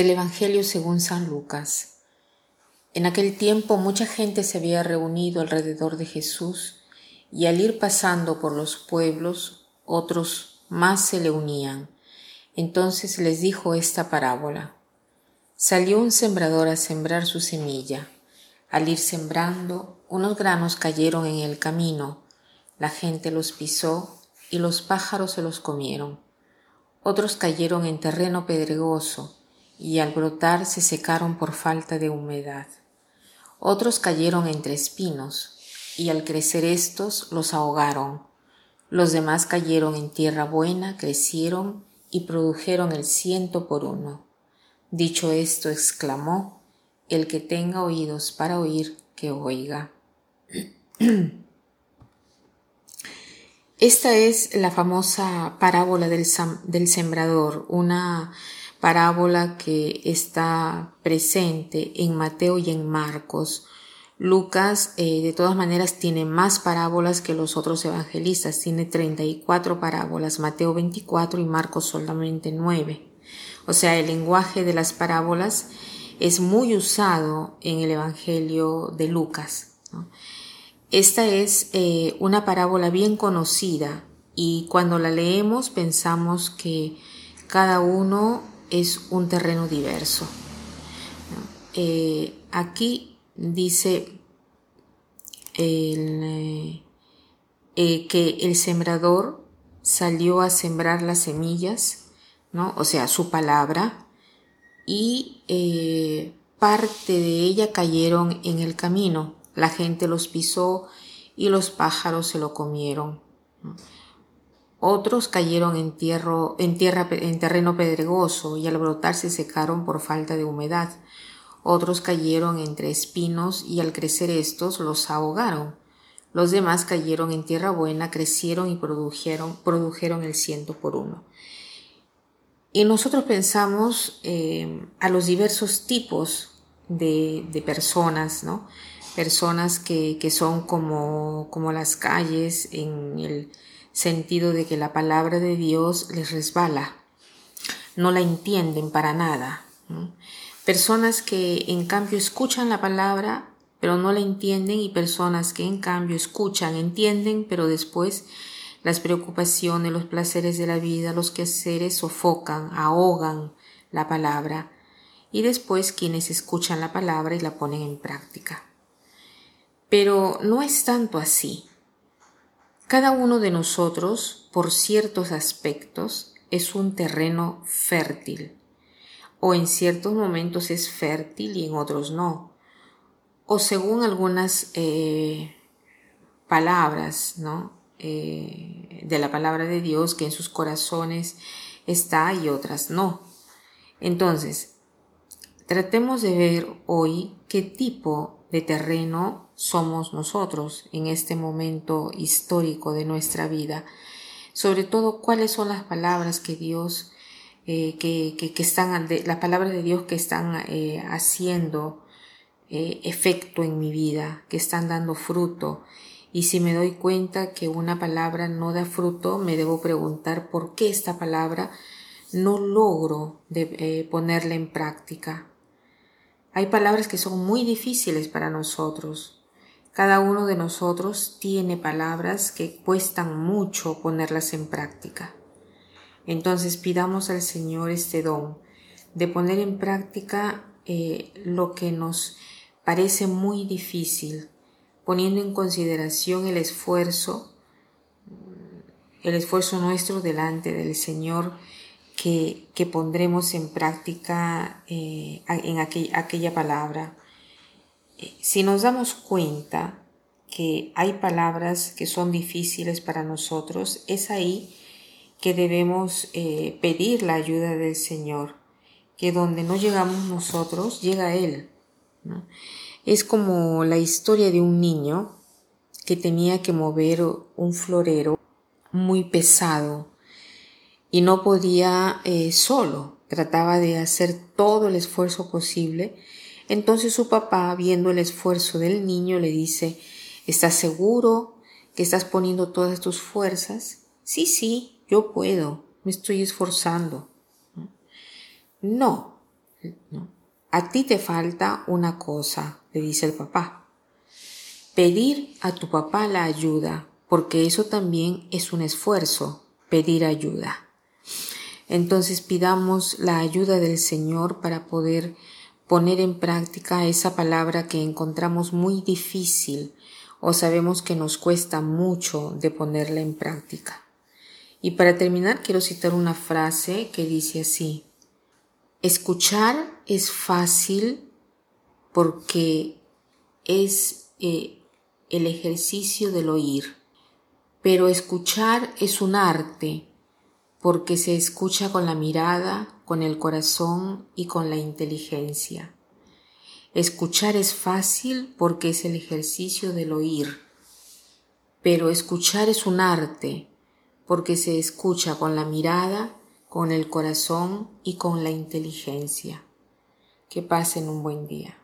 Del Evangelio según San Lucas. En aquel tiempo mucha gente se había reunido alrededor de Jesús y al ir pasando por los pueblos otros más se le unían. Entonces les dijo esta parábola. Salió un sembrador a sembrar su semilla. Al ir sembrando, unos granos cayeron en el camino, la gente los pisó y los pájaros se los comieron. Otros cayeron en terreno pedregoso, y al brotar se secaron por falta de humedad. Otros cayeron entre espinos, y al crecer estos los ahogaron. Los demás cayeron en tierra buena, crecieron y produjeron el ciento por uno. Dicho esto, exclamó, El que tenga oídos para oír, que oiga. Esta es la famosa parábola del, del sembrador, una parábola que está presente en Mateo y en Marcos. Lucas, eh, de todas maneras, tiene más parábolas que los otros evangelistas. Tiene 34 parábolas, Mateo 24 y Marcos solamente 9. O sea, el lenguaje de las parábolas es muy usado en el Evangelio de Lucas. Esta es eh, una parábola bien conocida y cuando la leemos pensamos que cada uno es un terreno diverso. Eh, aquí dice eh, eh, que el sembrador salió a sembrar las semillas, ¿no? o sea, su palabra, y parte de ella cayeron en el camino. La gente los pisó y los pájaros se lo comieron. Otros cayeron en, en, tierra, en terreno pedregoso y al brotar se secaron por falta de humedad. Otros cayeron entre espinos y al crecer estos los ahogaron. Los demás cayeron en tierra buena, crecieron y produjeron, produjeron el ciento por uno. Y nosotros pensamos eh, a los diversos tipos de, de personas, ¿no? Personas que, que son como, como las calles en el, sentido de que la palabra de Dios les resbala, no la entienden para nada. Personas que en cambio escuchan la palabra pero no la entienden y personas que en cambio escuchan, entienden, pero después las preocupaciones, los placeres de la vida, los quehaceres sofocan, ahogan la palabra y después quienes escuchan la palabra y la ponen en práctica. Pero no es tanto así. Cada uno de nosotros, por ciertos aspectos, es un terreno fértil, o en ciertos momentos es fértil y en otros no, o según algunas eh, palabras, ¿no? Eh, de la palabra de Dios que en sus corazones está y otras no. Entonces, tratemos de ver hoy qué tipo de terreno somos nosotros en este momento histórico de nuestra vida. Sobre todo, cuáles son las palabras que Dios, eh, que, que, están, las palabras de Dios que están eh, haciendo eh, efecto en mi vida, que están dando fruto. Y si me doy cuenta que una palabra no da fruto, me debo preguntar por qué esta palabra no logro de, ponerla en práctica. Hay palabras que son muy difíciles para nosotros, cada uno de nosotros tiene palabras que cuestan mucho ponerlas en práctica. Entonces pidamos al Señor este don de poner en práctica eh, lo que nos parece muy difícil, poniendo en consideración el esfuerzo, el esfuerzo nuestro delante del Señor que, pondremos en práctica eh, en aquella palabra si nos damos cuenta que hay palabras que son difíciles para nosotros, es ahí que debemos eh, pedir la ayuda del Señor, que donde no llegamos nosotros, llega Él. Es como la historia de un niño que tenía que mover un florero muy pesado y no podía eh, solo, trataba de hacer todo el esfuerzo posible entonces su papá, viendo el esfuerzo del niño, le dice, ¿estás seguro que estás poniendo todas tus fuerzas? Sí, sí, yo puedo, me estoy esforzando. No, A ti te falta una cosa, le dice el papá. Pedir a tu papá la ayuda, porque eso también es un esfuerzo, pedir ayuda. Entonces pidamos la ayuda del Señor para poder poner en práctica esa palabra que encontramos muy difícil o sabemos que nos cuesta mucho de ponerla en práctica. Y para terminar quiero citar una frase que dice así, escuchar es fácil porque es eh, el ejercicio del oír, pero escuchar es un arte porque se escucha con la mirada, con el corazón y con la inteligencia. Escuchar es fácil porque es el ejercicio del oír, pero escuchar es un arte porque se escucha con la mirada, con el corazón y con la inteligencia. Que pasen un buen día.